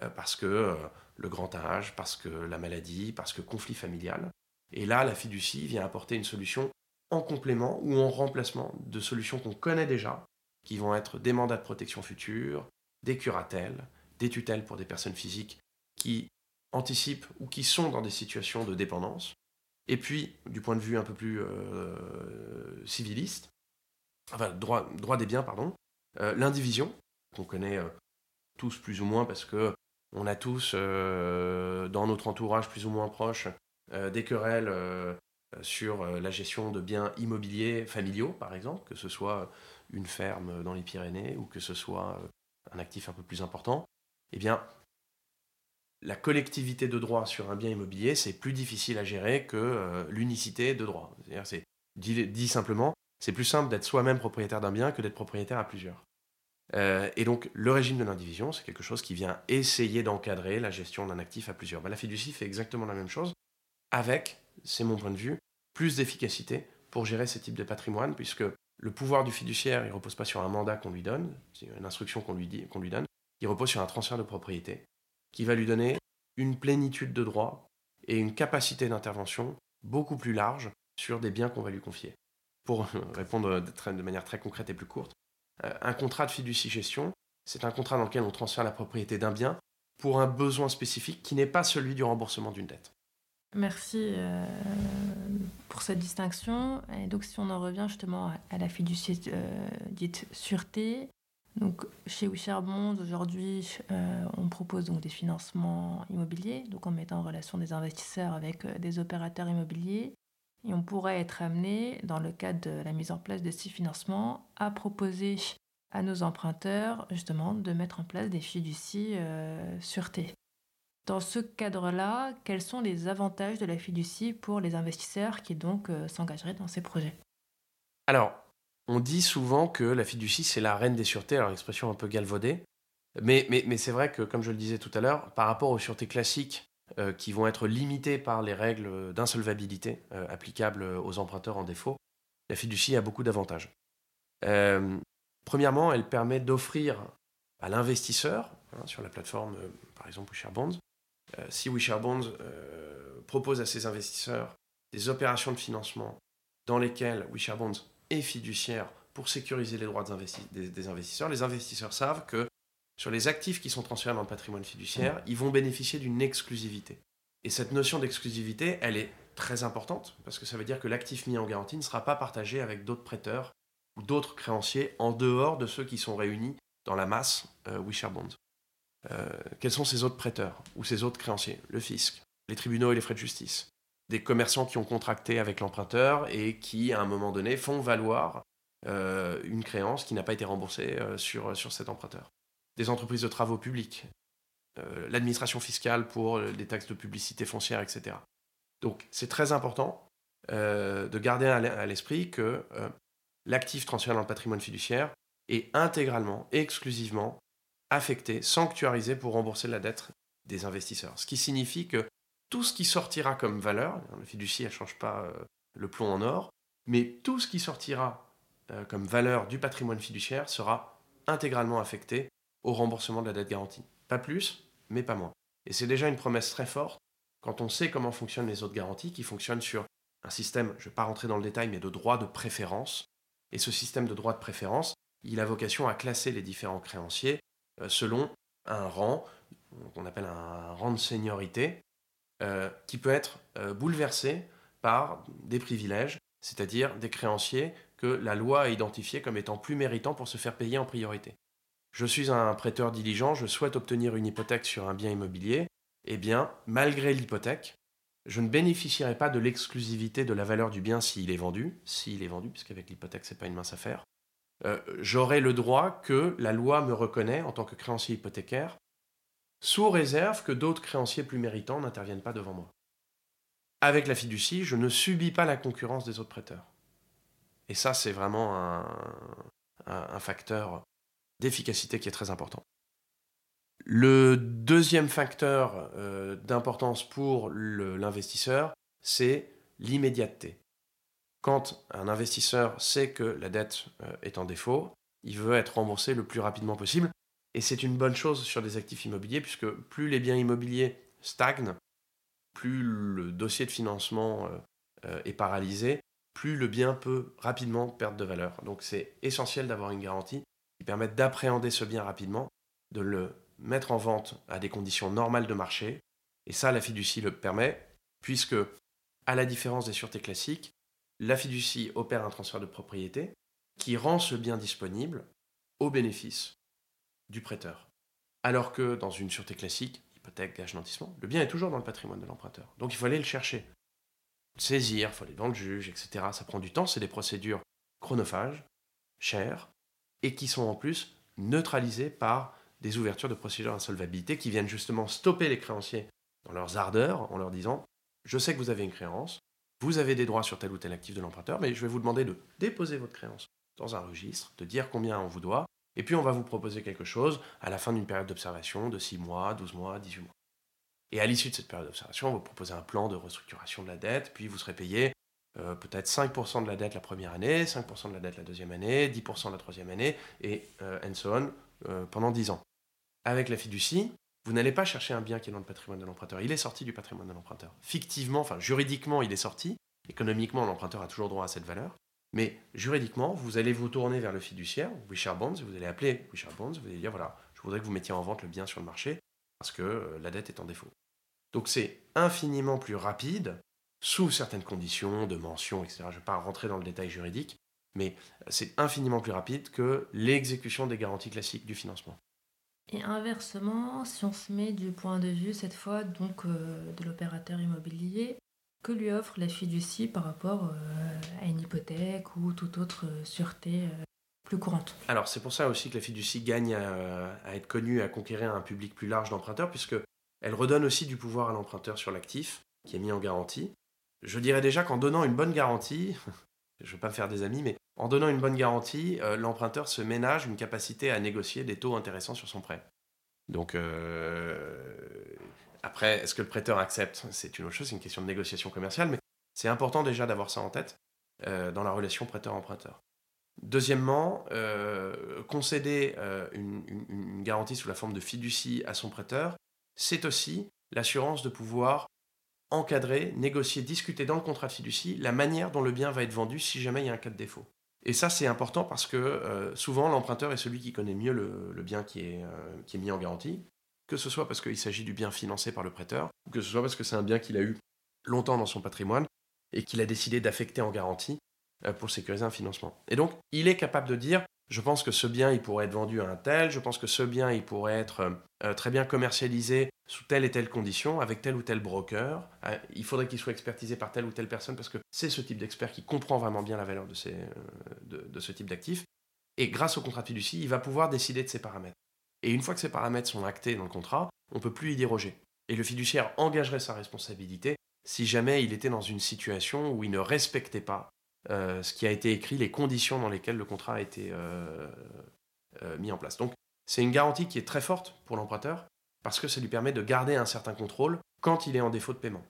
euh, parce que euh, le grand âge, parce que la maladie, parce que conflit familial. Et là, la fiducie vient apporter une solution en complément ou en remplacement de solutions qu'on connaît déjà, qui vont être des mandats de protection future, des curatelles, des tutelles pour des personnes physiques qui anticipent ou qui sont dans des situations de dépendance. Et puis, du point de vue un peu plus euh, civiliste, enfin, droit, droit des biens, pardon, l'indivision, qu'on connaît tous plus ou moins parce que on a tous euh, dans notre entourage plus ou moins proche euh, des querelles euh, sur la gestion de biens immobiliers familiaux, par exemple, que ce soit une ferme dans les Pyrénées ou que ce soit un actif un peu plus important. Eh bien, la collectivité de droit sur un bien immobilier, c'est plus difficile à gérer que l'unicité de droit. C'est-à-dire, dit simplement, c'est plus simple d'être soi-même propriétaire d'un bien que d'être propriétaire à plusieurs. Euh, et donc, le régime de l'indivision, c'est quelque chose qui vient essayer d'encadrer la gestion d'un actif à plusieurs. Bah, la fiducie fait exactement la même chose, avec, c'est mon point de vue, plus d'efficacité pour gérer ces types de patrimoine, puisque le pouvoir du fiduciaire, il ne repose pas sur un mandat qu'on lui donne, c'est une instruction qu'on lui, qu'on lui donne, il repose sur un transfert de propriété qui va lui donner une plénitude de droits et une capacité d'intervention beaucoup plus large sur des biens qu'on va lui confier. Pour répondre de manière très concrète et plus courte, euh, un contrat de fiducie-gestion, c'est un contrat dans lequel on transfère la propriété d'un bien pour un besoin spécifique qui n'est pas celui du remboursement d'une dette. Merci euh, pour cette distinction. Et donc, si on en revient justement à la fiducie euh, dite sûreté, donc chez Bonds, aujourd'hui, on propose donc des financements immobiliers, donc en mettant en relation des investisseurs avec des opérateurs immobiliers. Et on pourrait être amené, dans le cadre de la mise en place de ces financements, à proposer à nos emprunteurs justement de mettre en place des fiducies euh, sûreté. Dans ce cadre-là, quels sont les avantages de la fiducie pour les investisseurs qui donc euh, s'engageraient dans ces projets? Alors, on dit souvent que la fiducie, c'est la reine des sûretés, alors expression un peu galvaudée, mais, c'est vrai que, comme je le disais tout à l'heure, par rapport aux sûretés classiques euh, qui vont être limitées par les règles d'insolvabilité euh, applicables aux emprunteurs en défaut, la fiducie a beaucoup d'avantages. Premièrement, elle permet d'offrir à l'investisseur, hein, sur la plateforme par exemple WeShareBonds, si WeShareBonds propose à ses investisseurs des opérations de financement dans lesquelles WeShareBonds est fiduciaire pour sécuriser les droits des investisseurs, les investisseurs savent que sur les actifs qui sont transférés dans le patrimoine fiduciaire, ils vont bénéficier d'une exclusivité. Et cette notion d'exclusivité, elle est très importante, parce que ça veut dire que l'actif mis en garantie ne sera pas partagé avec d'autres prêteurs ou d'autres créanciers en dehors de ceux qui sont réunis dans la masse euh, WeShareBonds. Euh, quels sont ces autres prêteurs ou ces autres créanciers? Le fisc, les tribunaux et les frais de justice, des commerçants qui ont contracté avec l'emprunteur et qui, à un moment donné, font valoir euh, une créance qui n'a pas été remboursée sur, sur cet emprunteur. Des entreprises de travaux publics, euh, l'administration fiscale pour les euh, taxes de publicité foncière, etc. Donc c'est très important euh, de garder à l'esprit que l'actif transféré dans le patrimoine fiduciaire est intégralement, exclusivement affecté, sanctuarisé pour rembourser la dette des investisseurs. Ce qui signifie que tout ce qui sortira comme valeur, le fiducie ne change pas le plomb en or, mais tout ce qui sortira comme valeur du patrimoine fiduciaire sera intégralement affecté au remboursement de la dette garantie. Pas plus, mais pas moins. Et c'est déjà une promesse très forte quand on sait comment fonctionnent les autres garanties, qui fonctionnent sur un système, je ne vais pas rentrer dans le détail, mais de droit de préférence. Et ce système de droit de préférence, il a vocation à classer les différents créanciers euh, selon un rang, qu'on appelle un rang de seniorité, euh, qui peut être euh, bouleversé par des privilèges c'est-à-dire des créanciers que la loi a identifiés comme étant plus méritants pour se faire payer en priorité. Je suis un prêteur diligent, je souhaite obtenir une hypothèque sur un bien immobilier, eh bien, malgré l'hypothèque, je ne bénéficierai pas de l'exclusivité de la valeur du bien s'il est vendu, s'il est vendu, puisqu'avec l'hypothèque, ce n'est pas une mince affaire. Euh, j'aurai le droit que la loi me reconnaît en tant que créancier hypothécaire, sous réserve que d'autres créanciers plus méritants n'interviennent pas devant moi. Avec la fiducie, je ne subis pas la concurrence des autres prêteurs. Et ça, c'est vraiment un, facteur d'efficacité qui est très important. Le deuxième facteur euh, d'importance pour l'investisseur, c'est l'immédiateté. Quand un investisseur sait que la dette euh, est en défaut, il veut être remboursé le plus rapidement possible. Et c'est une bonne chose sur des actifs immobiliers, puisque plus les biens immobiliers stagnent, plus le dossier de financement euh, est paralysé, plus le bien peut rapidement perdre de valeur. Donc c'est essentiel d'avoir une garantie qui permette d'appréhender ce bien rapidement, de le mettre en vente à des conditions normales de marché. Et ça, la fiducie le permet, puisque, à la différence des sûretés classiques, la fiducie opère un transfert de propriété qui rend ce bien disponible au bénéfice du prêteur. Alors que dans une sûreté classique, hypothèque, gage, nantissement, le bien est toujours dans le patrimoine de l'emprunteur. Donc il faut aller le chercher saisir, il faut aller devant le juge, etc. Ça prend du temps, c'est des procédures chronophages, chères, et qui sont en plus neutralisées par des ouvertures de procédures d'insolvabilité qui viennent justement stopper les créanciers dans leurs ardeurs en leur disant Je sais que vous avez une créance, vous avez des droits sur tel ou tel actif de l'emprunteur, mais je vais vous demander de déposer votre créance dans un registre, de dire combien on vous doit, et puis on va vous proposer quelque chose à la fin d'une période d'observation de 6 mois, 12 mois, 18 mois. Et à l'issue de cette période d'observation, on vous propose un plan de restructuration de la dette, puis vous serez payé euh, peut-être 5% de la dette la première année, 5% de la dette la deuxième année, 10% la troisième année, et euh, and so on euh, pendant 10 ans. Avec la fiducie, vous n'allez pas chercher un bien qui est dans le patrimoine de l'emprunteur. Il est sorti du patrimoine de l'emprunteur. Fictivement, enfin juridiquement, il est sorti. Économiquement, l'emprunteur a toujours droit à cette valeur. Mais juridiquement, vous allez vous tourner vers le fiduciaire, Wishart Bonds, vous allez appeler Wishart Bonds, vous allez dire voilà, je voudrais que vous mettiez en vente le bien sur le marché parce que euh, la dette est en défaut. Donc c'est infiniment plus rapide, sous certaines conditions de mention, etc. Je ne vais pas rentrer dans le détail juridique, mais c'est infiniment plus rapide que l'exécution des garanties classiques du financement. Et inversement, si on se met du point de vue cette fois donc euh, de l'opérateur immobilier, que lui offre la fiducie par rapport euh, à une hypothèque ou toute autre sûreté plus courante. Alors c'est pour ça aussi que la fiducie gagne à, être connue, à conquérir un public plus large d'emprunteurs, puisque elle redonne aussi du pouvoir à l'emprunteur sur l'actif qui est mis en garantie. Je dirais déjà qu'en donnant une bonne garantie, je ne veux pas me faire des amis, mais en donnant une bonne garantie, euh, l'emprunteur se ménage une capacité à négocier des taux intéressants sur son prêt. Donc euh, après, est-ce que le prêteur accepte? C'est une autre chose, c'est une question de négociation commerciale, mais c'est important déjà d'avoir ça en tête euh, dans la relation prêteur-emprunteur. Deuxièmement, concéder euh, une, garantie sous la forme de fiducie à son prêteur, c'est aussi l'assurance de pouvoir encadrer, négocier, discuter dans le contrat de fiducie la manière dont le bien va être vendu si jamais il y a un cas de défaut. Et ça, c'est important parce que euh, souvent, l'emprunteur est celui qui connaît mieux le, bien qui est, qui est mis en garantie, que ce soit parce qu'il s'agit du bien financé par le prêteur, que ce soit parce que c'est un bien qu'il a eu longtemps dans son patrimoine et qu'il a décidé d'affecter en garantie euh, pour sécuriser un financement. Et donc, il est capable de dire, je pense que ce bien, il pourrait être vendu à un tel, je pense que ce bien, il pourrait être euh, euh, très bien commercialisé sous telle et telle condition, avec tel ou tel broker. il faudrait qu'il soit expertisé par telle ou telle personne, parce que c'est ce type d'expert qui comprend vraiment bien la valeur de, ces, de, ce type d'actif. Et grâce au contrat de fiducie, il va pouvoir décider de ces paramètres. Et une fois que ces paramètres sont actés dans le contrat, on ne peut plus y déroger. Et le fiduciaire engagerait sa responsabilité si jamais il était dans une situation où il ne respectait pas euh, ce qui a été écrit, les conditions dans lesquelles le contrat a été euh, euh, mis en place. Donc c'est une garantie qui est très forte pour l'emprunteur parce que ça lui permet de garder un certain contrôle quand il est en défaut de paiement.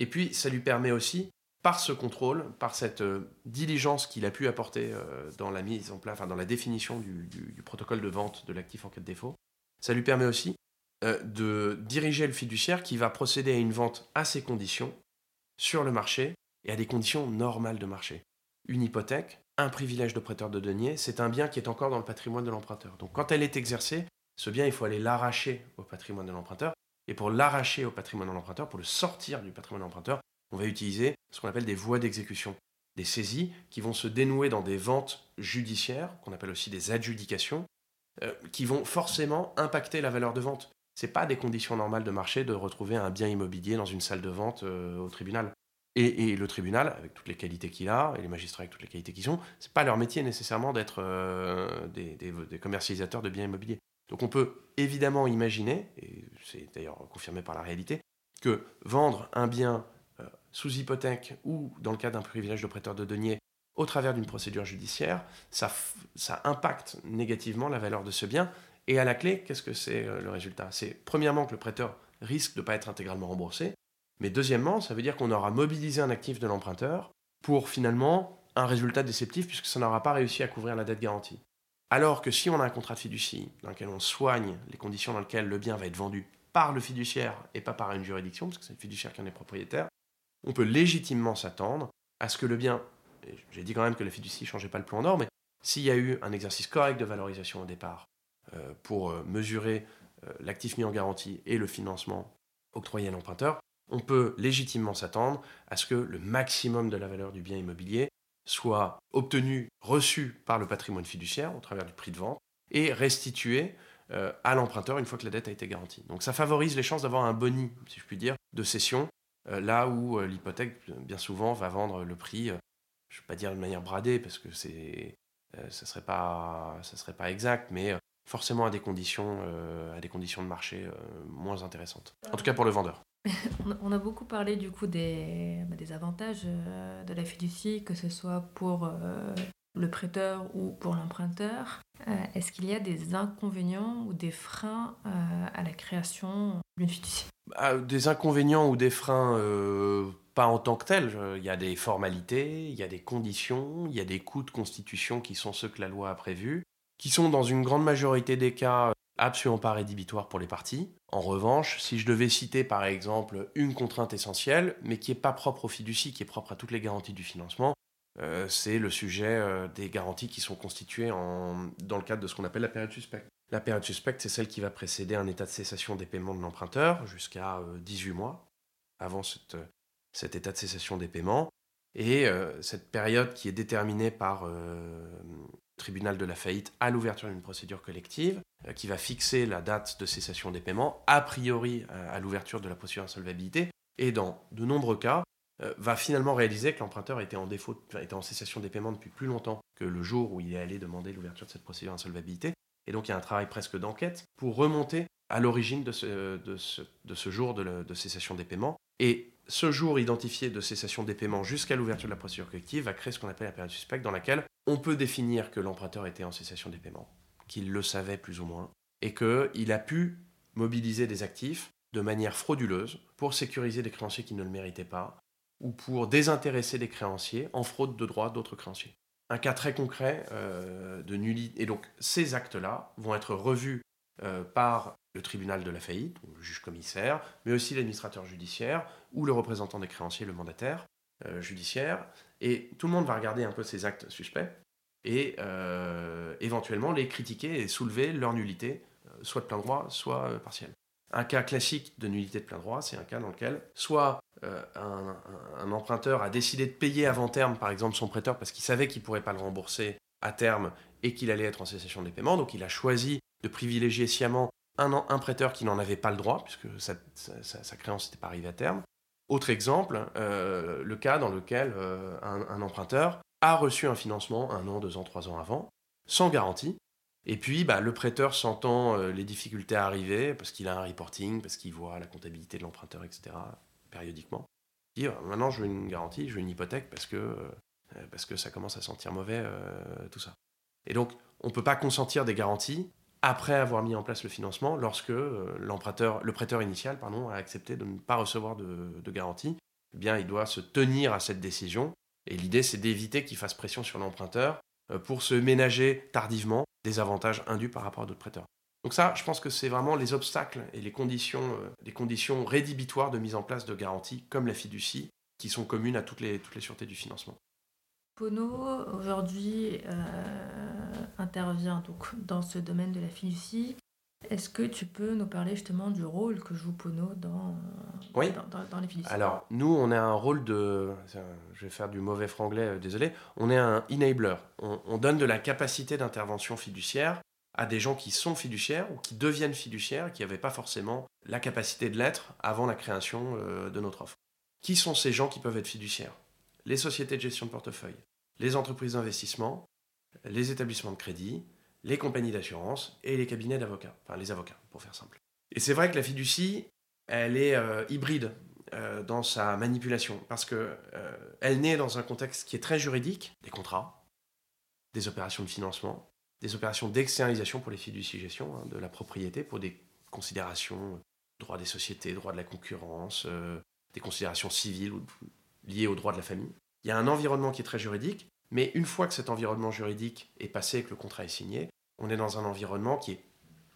Et puis ça lui permet aussi, par ce contrôle, par cette diligence qu'il a pu apporter dans la mise en place, enfin, dans la définition du, du, protocole de vente de l'actif en cas de défaut, ça lui permet aussi de diriger le fiduciaire qui va procéder à une vente à ses conditions sur le marché et à des conditions normales de marché une hypothèque, un privilège de prêteur de denier, c'est un bien qui est encore dans le patrimoine de l'emprunteur. Donc quand elle est exercée, ce bien, il faut aller l'arracher au patrimoine de l'emprunteur. Et pour l'arracher au patrimoine de l'emprunteur, pour le sortir du patrimoine de l'emprunteur, on va utiliser ce qu'on appelle des voies d'exécution. des saisies qui vont se dénouer dans des ventes judiciaires, qu'on appelle aussi des adjudications, euh, qui vont forcément impacter la valeur de vente. Ce pas des conditions normales de marché de retrouver un bien immobilier dans une salle de vente euh, au tribunal. Et, le tribunal, avec toutes les qualités qu'il a, et les magistrats avec toutes les qualités qu'ils ont, c'est pas leur métier nécessairement d'être euh, des, commercialisateurs de biens immobiliers. Donc on peut évidemment imaginer, et c'est d'ailleurs confirmé par la réalité, que vendre un bien sous hypothèque ou dans le cas d'un privilège de prêteur de deniers au travers d'une procédure judiciaire, ça, ça impacte négativement la valeur de ce bien. Et à la clé, qu'est-ce que c'est euh, le résultat? C'est premièrement que le prêteur risque de ne pas être intégralement remboursé, mais deuxièmement, ça veut dire qu'on aura mobilisé un actif de l'emprunteur pour finalement un résultat déceptif puisque ça n'aura pas réussi à couvrir la dette garantie. Alors que si on a un contrat de fiducie dans lequel on soigne les conditions dans lesquelles le bien va être vendu par le fiduciaire et pas par une juridiction, parce que c'est le fiduciaire qui en est propriétaire, on peut légitimement s'attendre à ce que le bien j'ai dit quand même que la fiducie ne changeait pas le plan d'or, mais s'il y a eu un exercice correct de valorisation au départ euh, pour euh, mesurer euh, l'actif mis en garantie et le financement octroyé à l'emprunteur, on peut légitimement s'attendre à ce que le maximum de la valeur du bien immobilier soit obtenu, reçu par le patrimoine fiduciaire au travers du prix de vente et restitué à l'emprunteur une fois que la dette a été garantie. Donc ça favorise les chances d'avoir un boni, si je puis dire, de cession, là où l'hypothèque, bien souvent, va vendre le prix je ne vais pas dire de manière bradée parce que euh, ça serait serait pas exact, mais euh, forcément à des conditions, euh, à des conditions de marché moins intéressantes. En tout cas pour le vendeur. On a beaucoup parlé du coup des, bah, des avantages de la fiducie, que ce soit pour le prêteur ou pour l'emprunteur. Est-ce qu'il y a des inconvénients ou des freins à la création d'une fiducie? Bah, Des inconvénients ou des freins pas en tant que tel. Il y a des formalités, il y a des conditions, il y a des coûts de constitution qui sont ceux que la loi a prévus, qui sont dans une grande majorité des cas absolument pas rédhibitoires pour les parties. En revanche, si je devais citer par exemple une contrainte essentielle, mais qui n'est pas propre au fiducie, qui est propre à toutes les garanties du financement, euh, c'est le sujet euh, des garanties qui sont constituées dans le cadre de ce qu'on appelle la période suspecte. La période suspecte, c'est celle qui va précéder un état de cessation des paiements de l'emprunteur jusqu'à 18 euh, mois avant cet état de cessation des paiements. Et euh, cette période qui est déterminée par euh, tribunal de la faillite à l'ouverture d'une procédure collective, euh, qui va fixer la date de cessation des paiements, a priori à l'ouverture de la procédure d'insolvabilité, et dans de nombreux cas, va finalement réaliser que l'emprunteur était en défaut, était en cessation des paiements depuis plus longtemps que le jour où il est allé demander l'ouverture de cette procédure d'insolvabilité. Et donc il y a un travail presque d'enquête pour remonter à l'origine de ce, de, ce, de jour de, de, cessation des paiements. Et ce jour identifié de cessation des paiements jusqu'à l'ouverture de la procédure collective va créer ce qu'on appelle la période suspecte dans laquelle on peut définir que l'emprunteur était en cessation des paiements, qu'il le savait plus ou moins, et qu'il a pu mobiliser des actifs de manière frauduleuse pour sécuriser des créanciers qui ne le méritaient pas, ou pour désintéresser des créanciers en fraude de droits d'autres créanciers. Un cas très concret euh, de nullité. Et donc ces actes-là vont être revus euh, par le tribunal de la faillite, le juge commissaire, mais aussi l'administrateur judiciaire ou le représentant des créanciers, le mandataire euh, judiciaire. Et tout le monde va regarder un peu ces actes suspects et euh, éventuellement les critiquer et soulever leur nullité, euh, soit de plein droit, soit partielle. Un cas classique de nullité de plein droit, c'est un cas dans lequel soit un, un, emprunteur a décidé de payer avant terme, par exemple, son prêteur parce qu'il savait qu'il ne pourrait pas le rembourser à terme et qu'il allait être en cessation des paiements, donc il a choisi de privilégier sciemment un, prêteur qui n'en avait pas le droit, puisque sa, créance n'était pas arrivée à terme. Autre exemple, euh, le cas dans lequel euh, un, emprunteur a reçu un financement un an, deux ans, trois ans avant, sans garantie. Et puis, bah, le prêteur sentant euh, les difficultés arriver, parce qu'il a un reporting, parce qu'il voit la comptabilité de l'emprunteur, etc., périodiquement, dit maintenant je veux une garantie, je veux une hypothèque, parce que, parce que ça commence à sentir mauvais, tout ça. Et donc, on ne peut pas consentir des garanties après avoir mis en place le financement, lorsque euh, l'emprunteur, le prêteur initial pardon, a accepté de ne pas recevoir de, garantie, eh bien, il doit se tenir à cette décision. Et l'idée, c'est d'éviter qu'il fasse pression sur l'emprunteur euh, pour se ménager tardivement des avantages indus par rapport à d'autres prêteurs. Donc ça, je pense que c'est vraiment les obstacles et les conditions, euh, les conditions rédhibitoires de mise en place de garanties, comme la fiducie, qui sont communes à toutes les, toutes les sûretés du financement. Pono, aujourd'hui, intervient donc dans ce domaine de la fiducie. Est-ce que tu peux nous parler justement du rôle que joue Pono dans, Oui. dans, dans- dans les fiducies? Alors, nous, on a un rôle de. Je vais faire du mauvais franglais, euh, désolé. On est un enabler. On, on donne de la capacité d'intervention fiduciaire à des gens qui sont fiduciaires ou qui deviennent fiduciaires, qui n'avaient pas forcément la capacité de l'être avant la création euh, de notre offre. Qui sont ces gens qui peuvent être fiduciaires? Les sociétés de gestion de portefeuille, les entreprises d'investissement, les établissements de crédit, les compagnies d'assurance et les cabinets d'avocats. Enfin, les avocats, pour faire simple. Et c'est vrai que la fiducie, elle est euh, hybride euh, dans sa manipulation parce que euh, elle naît dans un contexte qui est très juridique, des contrats, des opérations de financement, des opérations d'externalisation pour les fiducies gestion hein, de la propriété pour des considérations droit des sociétés, droit de la concurrence, des considérations civiles liées au droit de la famille. Il y a un environnement qui est très juridique, mais une fois que cet environnement juridique est passé et que le contrat est signé, on est dans un environnement qui est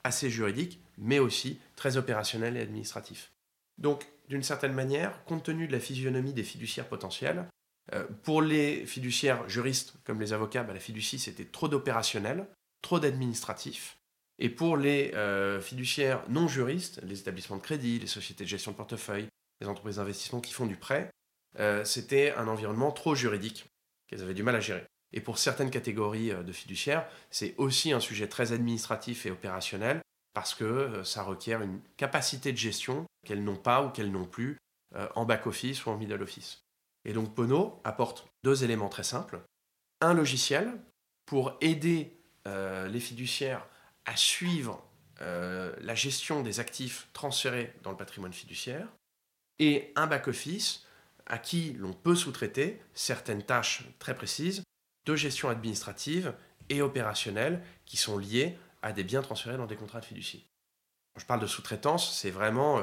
assez juridique, mais aussi très opérationnel et administratif. Donc, d'une certaine manière, compte tenu de la physionomie des fiduciaires potentiels, euh, pour les fiduciaires juristes comme les avocats, bah, la fiducie c'était trop d'opérationnel, trop d'administratif. Et pour les euh, fiduciaires non juristes, les établissements de crédit, les sociétés de gestion de portefeuille, les entreprises d'investissement qui font du prêt, euh, c'était un environnement trop juridique qu'elles avaient du mal à gérer. Et pour certaines catégories euh, de fiduciaires, c'est aussi un sujet très administratif et opérationnel parce que euh, ça requiert une capacité de gestion qu'elles n'ont pas ou qu'elles n'ont plus euh, en back-office ou en middle-office. Et donc Pono apporte deux éléments très simples. Un logiciel pour aider les fiduciaires à suivre la gestion des actifs transférés dans le patrimoine fiduciaire et un back-office à qui l'on peut sous-traiter certaines tâches très précises de gestion administrative et opérationnelle qui sont liées à des biens transférés dans des contrats de fiducie. Quand je parle de sous-traitance, c'est vraiment euh,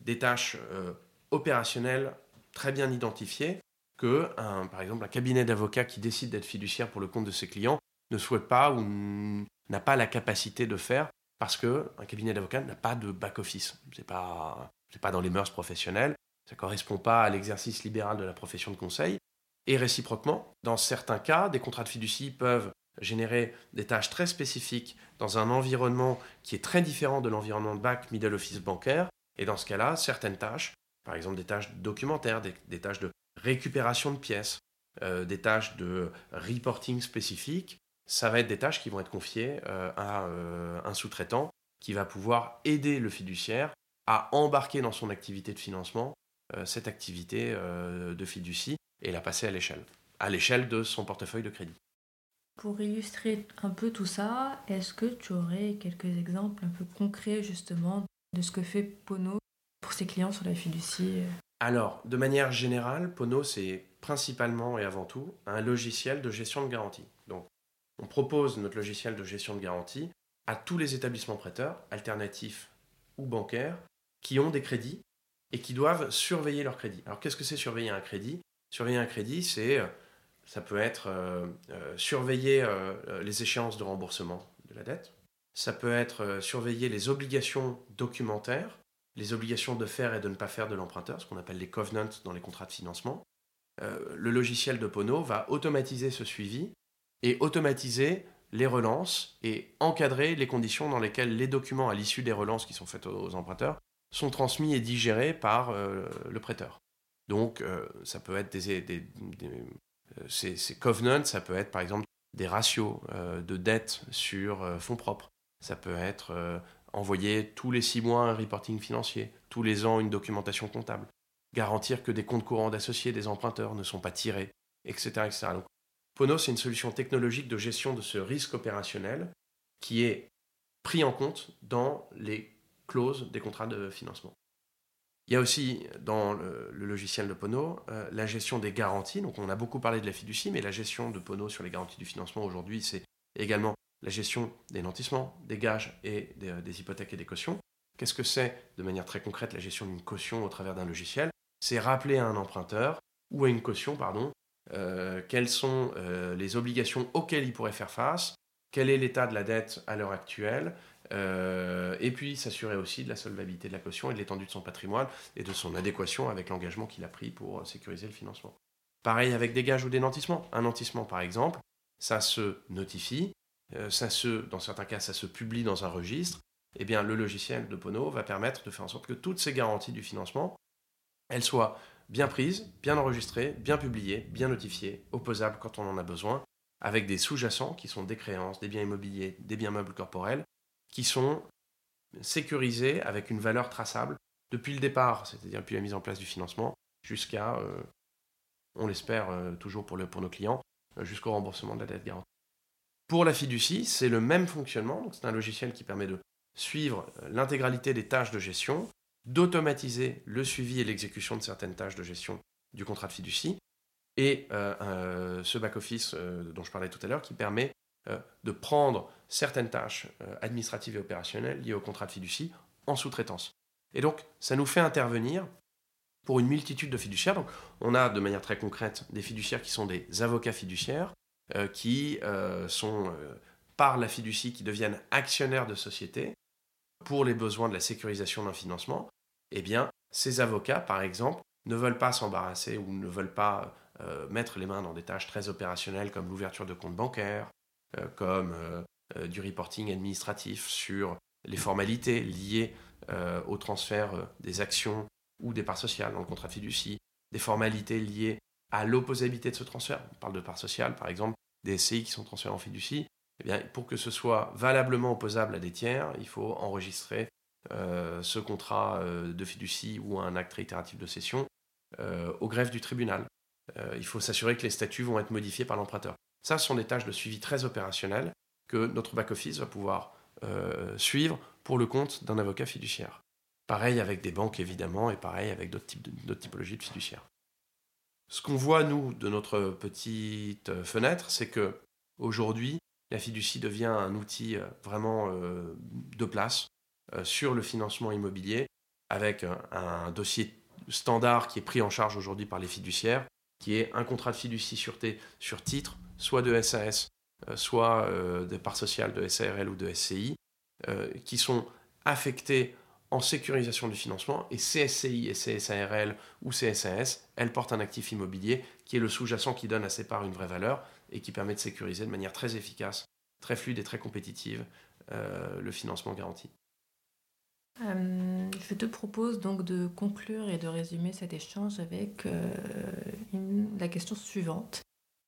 des tâches euh, opérationnelles très bien identifiées que, par exemple, un cabinet d'avocats qui décide d'être fiduciaire pour le compte de ses clients ne souhaite pas ou n'a pas la capacité de faire parce que un cabinet d'avocats n'a pas de back-office. C'est pas, c'est pas dans les mœurs professionnelles. Ça correspond pas à l'exercice libéral de la profession de conseil. Et réciproquement, dans certains cas, des contrats de fiducie peuvent générer des tâches très spécifiques dans un environnement qui est très différent de l'environnement de back middle office bancaire. Et dans ce cas-là, certaines tâches, par exemple des tâches documentaires, des, tâches de récupération de pièces, euh, des tâches de reporting spécifiques, ça va être des tâches qui vont être confiées euh, à euh, un sous-traitant qui va pouvoir aider le fiduciaire à embarquer dans son activité de financement cette activité euh, de fiducie et la passer à l'échelle, à l'échelle de son portefeuille de crédit. Pour illustrer un peu tout ça, est-ce que tu aurais quelques exemples un peu concrets justement de ce que fait Pono pour ses clients sur la fiducie Alors, de manière générale, Pono, c'est principalement et avant tout un logiciel de gestion de garantie. Donc, on propose notre logiciel de gestion de garantie à tous les établissements prêteurs, alternatifs ou bancaires, qui ont des crédits et qui doivent surveiller leurs crédits. Alors, qu'est-ce que c'est surveiller un crédit? Surveiller un crédit, c'est, euh, ça peut être euh, euh, surveiller les échéances de remboursement de la dette. Ça peut être surveiller les obligations documentaires les obligations de faire et de ne pas faire de l'emprunteur, ce qu'on appelle les covenants dans les contrats de financement. Le logiciel de Pono va automatiser ce suivi et automatiser les relances et encadrer les conditions dans lesquelles les documents à l'issue des relances qui sont faites aux emprunteurs sont transmis et digérés par euh, le prêteur. Donc euh, ça peut être des, euh, ces, covenants, ça peut être par exemple des ratios de dette sur fonds propres. Ça peut être envoyer tous les six mois un reporting financier, tous les ans une documentation comptable, garantir que des comptes courants d'associés des emprunteurs ne sont pas tirés, etc. etc. Donc, Pono, c'est une solution technologique de gestion de ce risque opérationnel qui est pris en compte dans les clauses des contrats de financement. Il y a aussi dans le, logiciel de Pono euh, la gestion des garanties. Donc on a beaucoup parlé de la fiducie, mais la gestion de Pono sur les garanties du financement aujourd'hui, c'est également la gestion des nantissements, des gages et des, euh, hypothèques et des cautions. Qu'est-ce que c'est, de manière très concrète, la gestion d'une caution au travers d'un logiciel? C'est rappeler à un emprunteur, ou à une caution, pardon, euh, quelles sont les obligations auxquelles il pourrait faire face, quel est l'état de la dette à l'heure actuelle, euh, et puis s'assurer aussi de la solvabilité de la caution et de l'étendue de son patrimoine et de son adéquation avec l'engagement qu'il a pris pour euh, sécuriser le financement. Pareil avec des gages ou des nantissements. Un nantissement, par exemple, ça se notifie, euh, ça se, dans certains cas, ça se publie dans un registre, eh bien, le logiciel de Pono va permettre de faire en sorte que toutes ces garanties du financement, elles soient bien prises, bien enregistrées, bien publiées, bien notifiées, opposables quand on en a besoin, avec des sous-jacents qui sont des créances, des biens immobiliers, des biens meubles corporels, qui sont sécurisés avec une valeur traçable depuis le départ, c'est-à-dire depuis la mise en place du financement, jusqu'à, euh, on l'espère euh, toujours pour, nos clients, euh, jusqu'au remboursement de la dette garantie. Pour la fiducie, c'est le même fonctionnement, c'est un logiciel qui permet de suivre l'intégralité des tâches de gestion, d'automatiser le suivi et l'exécution de certaines tâches de gestion du contrat de fiducie, et ce back-office dont je parlais tout à l'heure qui permet de prendre certaines tâches administratives et opérationnelles liées au contrat de fiducie en sous-traitance. Et donc, ça nous fait intervenir pour une multitude de fiduciaires. Donc, on a de manière très concrète des fiduciaires qui sont des avocats fiduciaires, euh, qui euh, sont euh, par la fiducie, qui deviennent actionnaires de société pour les besoins de la sécurisation d'un financement. Eh bien, ces avocats, par exemple, ne veulent pas s'embarrasser ou ne veulent pas mettre les mains dans des tâches très opérationnelles comme l'ouverture de comptes bancaires, comme du reporting administratif sur les formalités liées euh, au transfert euh, des actions ou des parts sociales dans le contrat fiducie, des formalités liées à l'opposabilité de ce transfert. On parle de parts sociales, par exemple, des SCI qui sont transférées en fiducie. Eh bien, pour que ce soit valablement opposable à des tiers, il faut enregistrer euh, ce contrat de fiducie ou un acte réitératif de cession au greffe du tribunal. il faut s'assurer que les statuts vont être modifiés par l'emprunteur. Ça, ce sont des tâches de suivi très opérationnelles que notre back-office va pouvoir suivre pour le compte d'un avocat fiduciaire. Pareil avec des banques évidemment et pareil avec d'autres typologies de fiduciaires. Ce qu'on voit nous de notre petite fenêtre, c'est que aujourd'hui, la fiducie devient un outil euh, vraiment euh, de place euh, sur le financement immobilier avec un dossier standard qui est pris en charge aujourd'hui par les fiduciaires, qui est un contrat de fiducie sûreté sur titre, soit de SAS, soit de part sociale de SARL ou de SCI, euh, qui sont affectées en sécurisation du financement et CSCI et CSARL ou CSAS, elles portent un actif immobilier qui est le sous-jacent qui donne à ces parts une vraie valeur et qui permet de sécuriser de manière très efficace, très fluide et très compétitive euh, le financement garanti. Euh, je te propose donc de conclure et de résumer cet échange avec la question suivante.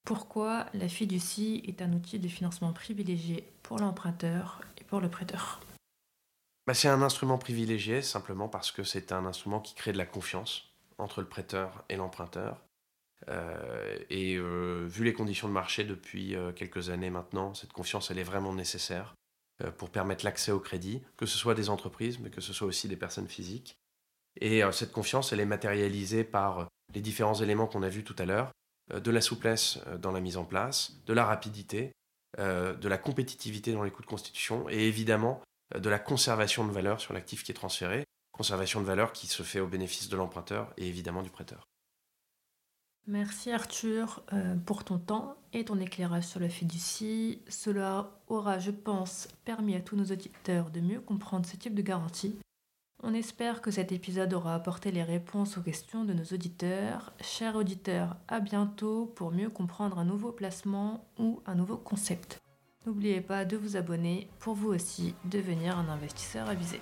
Pourquoi la fiducie est un outil de financement privilégié pour l'emprunteur pour le prêteur? Bah, C'est un instrument privilégié simplement parce que c'est un instrument qui crée de la confiance entre le prêteur et l'emprunteur. Euh, et euh, vu les conditions de marché depuis euh, quelques années maintenant, cette confiance, est vraiment nécessaire pour permettre l'accès au crédit, que ce soit des entreprises, mais que ce soit aussi des personnes physiques. Et cette confiance, elle est matérialisée par les différents éléments qu'on a vus tout à l'heure, de la souplesse dans la mise en place, de la rapidité, euh, de la compétitivité dans les coûts de constitution et évidemment euh, de la conservation de valeur sur l'actif qui est transféré, conservation de valeur qui se fait au bénéfice de l'emprunteur et évidemment du prêteur. Merci Arthur euh, pour ton temps et ton éclairage sur la fiducie. Cela aura, je pense, permis à tous nos auditeurs de mieux comprendre ce type de garantie. On espère que cet épisode aura apporté les réponses aux questions de nos auditeurs. Chers auditeurs, à bientôt pour mieux comprendre un nouveau placement ou un nouveau concept. N'oubliez pas de vous abonner pour vous aussi devenir un investisseur avisé.